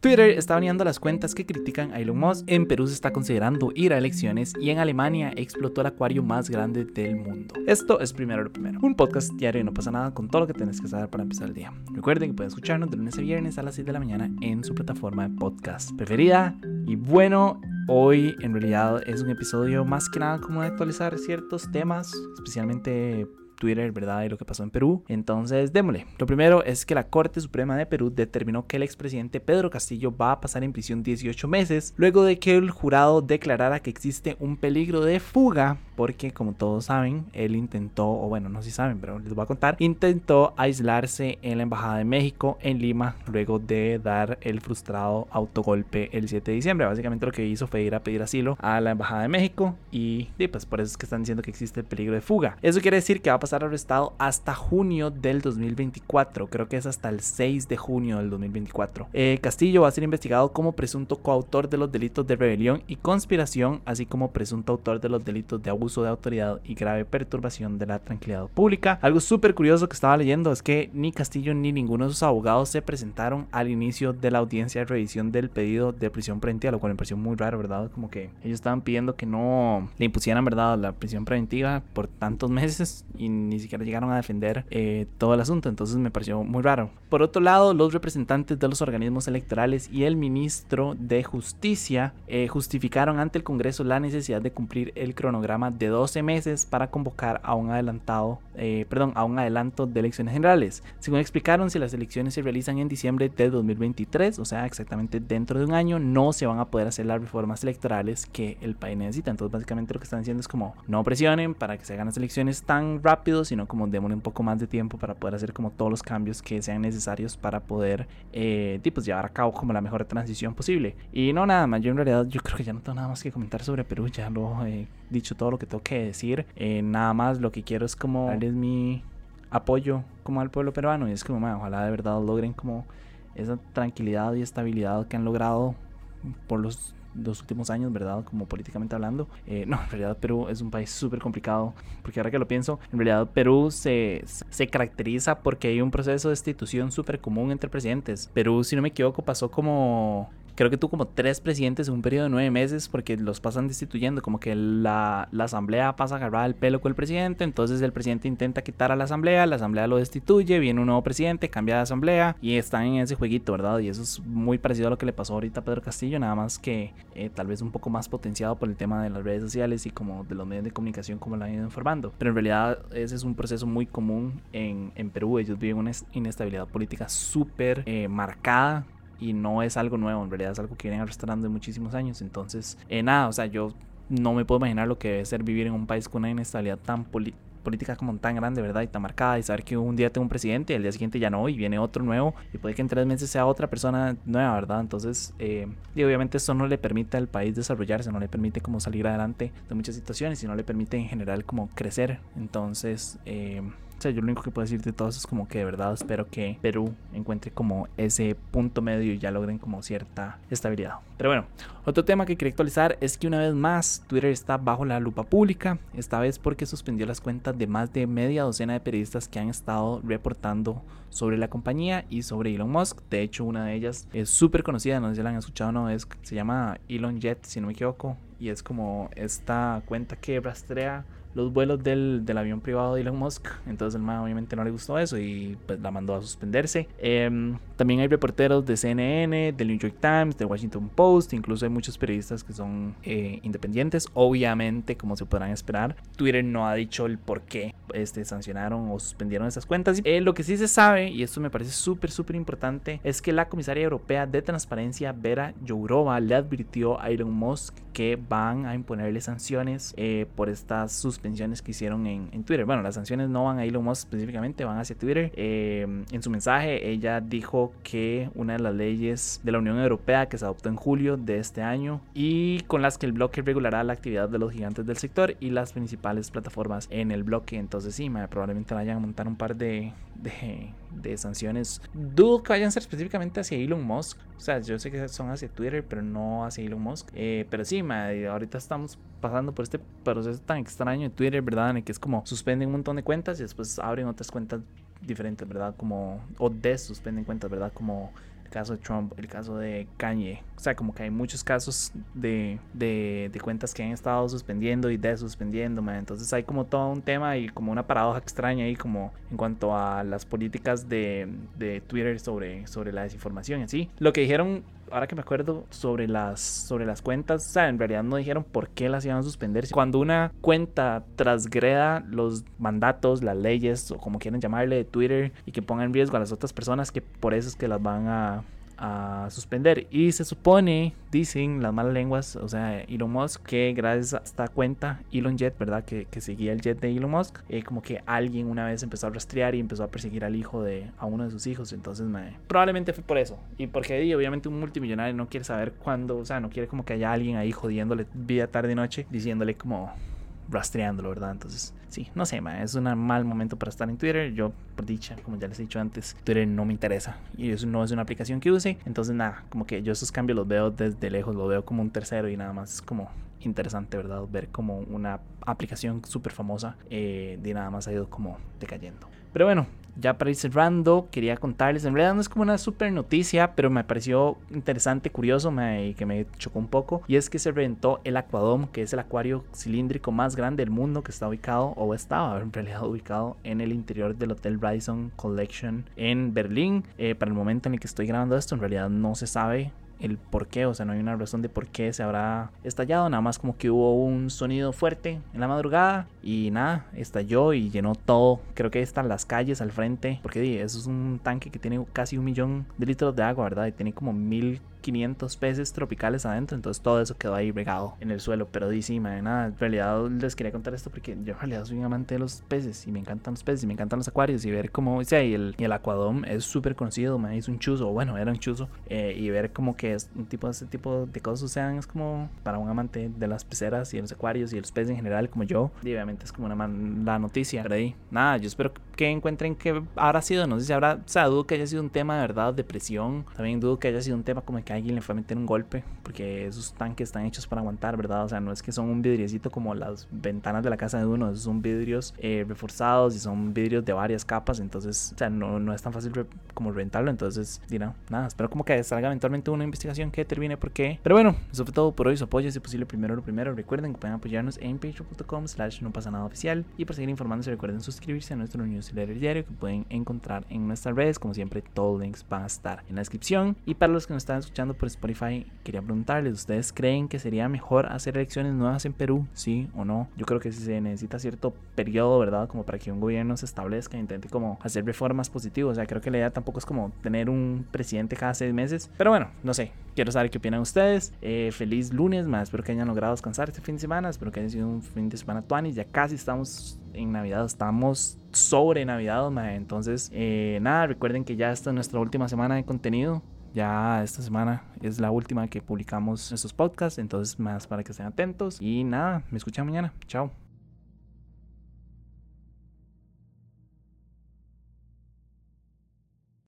Twitter está baneando las cuentas que critican a Elon Musk, en Perú se está considerando ir a elecciones y en Alemania explotó el acuario más grande del mundo. Esto es primero lo primero, un podcast diario y no pasa nada con todo lo que tienes que saber para empezar el día. Recuerden que pueden escucharnos de lunes a viernes a las 6 de la mañana en su plataforma de podcast preferida. Y bueno, hoy en realidad es un episodio más que nada como de actualizar ciertos temas, especialmente Twitter, ¿verdad? Y lo que pasó en Perú. Entonces, démosle. Lo primero es que la Corte Suprema de Perú determinó que el expresidente Pedro Castillo va a pasar en prisión 18 meses luego de que el jurado declarara que existe un peligro de fuga porque como todos saben, él intentó, o bueno, no sé si saben, pero les voy a contar, intentó aislarse en la Embajada de México en Lima luego de dar el frustrado autogolpe el 7 de diciembre. Básicamente lo que hizo fue ir a pedir asilo a la Embajada de México y, pues por eso es que están diciendo que existe el peligro de fuga. Eso quiere decir que va a pasar arrestado hasta junio del 2024, creo que es hasta el 6 de junio del 2024. Eh, Castillo va a ser investigado como presunto coautor de los delitos de rebelión y conspiración, así como presunto autor de los delitos de abuso uso de autoridad y grave perturbación de la tranquilidad pública. Algo súper curioso que estaba leyendo es que ni Castillo ni ninguno de sus abogados se presentaron al inicio de la audiencia de revisión del pedido de prisión preventiva, lo cual me pareció muy raro, ¿verdad? Como que ellos estaban pidiendo que no le impusieran, ¿verdad?, la prisión preventiva por tantos meses y ni siquiera llegaron a defender eh, todo el asunto, entonces me pareció muy raro. Por otro lado, los representantes de los organismos electorales y el ministro de Justicia eh, justificaron ante el Congreso la necesidad de cumplir el cronograma de 12 meses para convocar a un adelantado, eh, perdón, a un adelanto de elecciones generales. Según explicaron, si las elecciones se realizan en diciembre de 2023, o sea, exactamente dentro de un año, no se van a poder hacer las reformas electorales que el país necesita. Entonces, básicamente lo que están diciendo es como no presionen para que se hagan las elecciones tan rápido, sino como démosle un poco más de tiempo para poder hacer como todos los cambios que sean necesarios para poder eh, pues, llevar a cabo como la mejor transición posible. Y no nada más, yo en realidad yo creo que ya no tengo nada más que comentar sobre Perú, ya lo he dicho todo lo que tengo que decir. Eh, nada más lo que quiero es como darles mi apoyo como al pueblo peruano y es como, ojalá de verdad logren como esa tranquilidad y estabilidad que han logrado por los dos últimos años, ¿verdad? Como políticamente hablando. Eh, no, en realidad Perú es un país súper complicado, porque ahora que lo pienso, en realidad Perú se, se caracteriza porque hay un proceso de destitución súper común entre presidentes. Perú, si no me equivoco, pasó como creo que tuvo como tres presidentes en un periodo de nueve meses porque los pasan destituyendo, como que la, la, asamblea pasa a agarrar el pelo con el presidente, entonces el presidente intenta quitar a la asamblea, la asamblea lo destituye, viene un nuevo presidente, cambia de asamblea y están en ese jueguito, ¿verdad? Y eso es muy parecido a lo que le pasó ahorita a Pedro Castillo, nada más que eh, tal vez un poco más potenciado por el tema de las redes sociales y como de los medios de comunicación como lo han ido informando. Pero en realidad ese es un proceso muy común en, en Perú, ellos viven una inestabilidad política súper eh, marcada y no es algo nuevo, en realidad es algo que vienen arrastrando de muchísimos años. Entonces, eh, nada, o sea, yo no me puedo imaginar lo que debe ser vivir en un país con una inestabilidad tan política como tan grande, ¿verdad? Y tan marcada y saber que un día tengo un presidente y el día siguiente ya no y viene otro nuevo y puede que en tres meses sea otra persona nueva, ¿verdad? Entonces, eh, y obviamente eso no le permite al país desarrollarse, no le permite como salir adelante de muchas situaciones y no le permite en general como crecer. Entonces, eh, o sea, yo lo único que puedo decir de todo eso es como que de verdad espero que Perú encuentre como ese punto medio y ya logren como cierta estabilidad. Pero bueno, otro tema que quería actualizar es que una vez más Twitter está bajo la lupa pública, esta vez porque suspendió las cuentas de más de media docena de periodistas que han estado reportando sobre la compañía y sobre Elon Musk. De hecho, una de ellas es súper conocida, no sé si la han escuchado o no, es, se llama Elon Jet, si no me equivoco, y es como esta cuenta que rastrea los vuelos del, del, avión privado de Elon Musk. Entonces el man obviamente no le gustó eso y pues la mandó a suspenderse. Em, también hay reporteros de CNN, del New York Times, del Washington Post, incluso hay muchos periodistas que son eh, independientes. Obviamente, como se podrán esperar, Twitter no ha dicho el por qué este, sancionaron o suspendieron esas cuentas. Eh, lo que sí se sabe, y esto me parece súper, súper importante, es que la comisaria europea de transparencia, Vera Jourova, le advirtió a Elon Musk que van a imponerle sanciones eh, por estas suspensiones que hicieron en, Twitter. Bueno, las sanciones no van a Elon Musk específicamente, van hacia Twitter. En su mensaje, ella dijo que una de las leyes de la Unión Europea que se adoptó en julio de este año y con las que el bloque regulará la actividad de los gigantes del sector y las principales plataformas en el bloque. Entonces, sí, probablemente vayan a montar un par de, de, sanciones. Dudo que vayan a ser específicamente hacia Elon Musk. O sea, yo sé que son hacia Twitter, pero no hacia Elon Musk. Eh, pero sí, ahorita estamos pasando por este proceso tan extraño en Twitter, ¿verdad? En el que es como suspenden un montón de cuentas y después abren otras cuentas diferentes, ¿verdad? Como, o desuspenden cuentas, ¿verdad? Como el caso de Trump, el caso de Kanye. O sea, como que hay muchos casos de, de, de cuentas que han estado suspendiendo y desuspendiendo, man. Entonces hay como todo un tema y como una paradoja extraña ahí como en cuanto a las políticas de, de Twitter sobre, sobre la desinformación y así. Lo que dijeron ahora que me acuerdo sobre las, sobre las cuentas, o sea, en realidad no dijeron por qué las iban a suspender. Cuando una cuenta transgreda los mandatos, las leyes o como quieran llamarle de Twitter y que ponga en riesgo a las otras personas, que por eso es que las van a a suspender. Y se supone, dicen las malas lenguas, o sea, Elon Musk, que gracias a esta cuenta, Elon Jet, ¿verdad? Que, que seguía el jet de Elon Musk, eh, como que alguien una vez empezó a rastrear y empezó a perseguir al hijo de a uno de sus hijos. Entonces, probablemente fue por eso. Y porque obviamente un multimillonario no quiere saber cuándo, o sea, no quiere como que haya alguien ahí jodiéndole vida tarde y noche, diciéndole como rastreándolo, ¿verdad? Entonces, sí, no sé, es un mal momento para estar en Twitter. Yo, por dicha, como ya les he dicho antes, Twitter no me interesa y eso no es una aplicación que use. Entonces, nada, como que yo esos cambios los veo desde lejos, lo veo como un tercero y nada más es como interesante, ¿verdad? Ver como una aplicación súper famosa eh, de nada más ha ido como decayendo. Pero bueno, ya para ir cerrando, quería contarles, en realidad no es como una super noticia, pero me pareció interesante, curioso y que me chocó un poco. Y es que se reventó el Aquadome, que es el acuario cilíndrico más grande del mundo, que está ubicado, o estaba en realidad ubicado en el interior del Hotel Radisson Collection en Berlín. Eh, para el momento en el que estoy grabando esto, en realidad no se sabe el por qué, o sea, no hay una razón de por qué se habrá estallado, nada más como que hubo un sonido fuerte en la madrugada y nada, estalló y llenó todo, creo que están las calles al frente, porque eso es un tanque que tiene casi un millón de litros de agua, ¿verdad? Y tiene como mil 500 peces tropicales adentro, entonces todo eso quedó ahí regado en el suelo, pero di sí, nada, en realidad les quería contar esto porque yo en realidad soy un amante de los peces y me encantan los peces y me encantan los acuarios y ver cómo, o sea, y el, y el acuadón es súper conocido, me hizo un chuzo, bueno, era un chuzo, eh, y ver como que es un tipo ese tipo de cosas sean es como para un amante de las peceras y los acuarios y los peces en general como yo, y obviamente es como una mala noticia, pero ahí, nada, yo espero que encuentren que habrá sido, no sé si habrá, o sea, dudo que haya sido un tema de verdad, depresión, también dudo que haya sido un tema como que alguien le fue a meter un golpe, porque esos tanques están hechos para aguantar, ¿verdad? O sea, no es que son un vidriecito como las ventanas de la casa de uno, esos son vidrios eh, reforzados y son vidrios de varias capas, entonces, o sea, no, no es tan fácil como rentarlo, entonces, dirá, nada, espero como que salga eventualmente una investigación que determine por qué. Pero bueno, eso fue todo por hoy, su apoyo, si posible, primero lo primero, recuerden que pueden apoyarnos en patreon.com slash no pasa nada oficial y para seguir informándose recuerden suscribirse a nuestro newsletter diario que pueden encontrar en nuestras redes, como siempre, todos los links van a estar en la descripción y para los que nos están escuchando por Spotify, quería preguntarles, ¿ustedes creen que sería mejor hacer elecciones nuevas en Perú? ¿Sí o no? Yo creo que si se necesita cierto periodo, ¿verdad? Como para que un gobierno se establezca, e intente como hacer reformas positivas. O sea, creo que la idea tampoco es como tener un presidente cada seis meses. Pero bueno, no sé. Quiero saber qué opinan ustedes. Eh, feliz lunes, más espero que hayan logrado descansar este fin de semana. Espero que haya sido un fin de semana tuanis. Ya casi estamos en Navidad, estamos sobre Navidad, entonces eh, nada, recuerden que ya esta es nuestra última semana de contenido. Ya esta semana es la última que publicamos estos podcasts, entonces más para que estén atentos. Y nada, me escuchan mañana. Chao.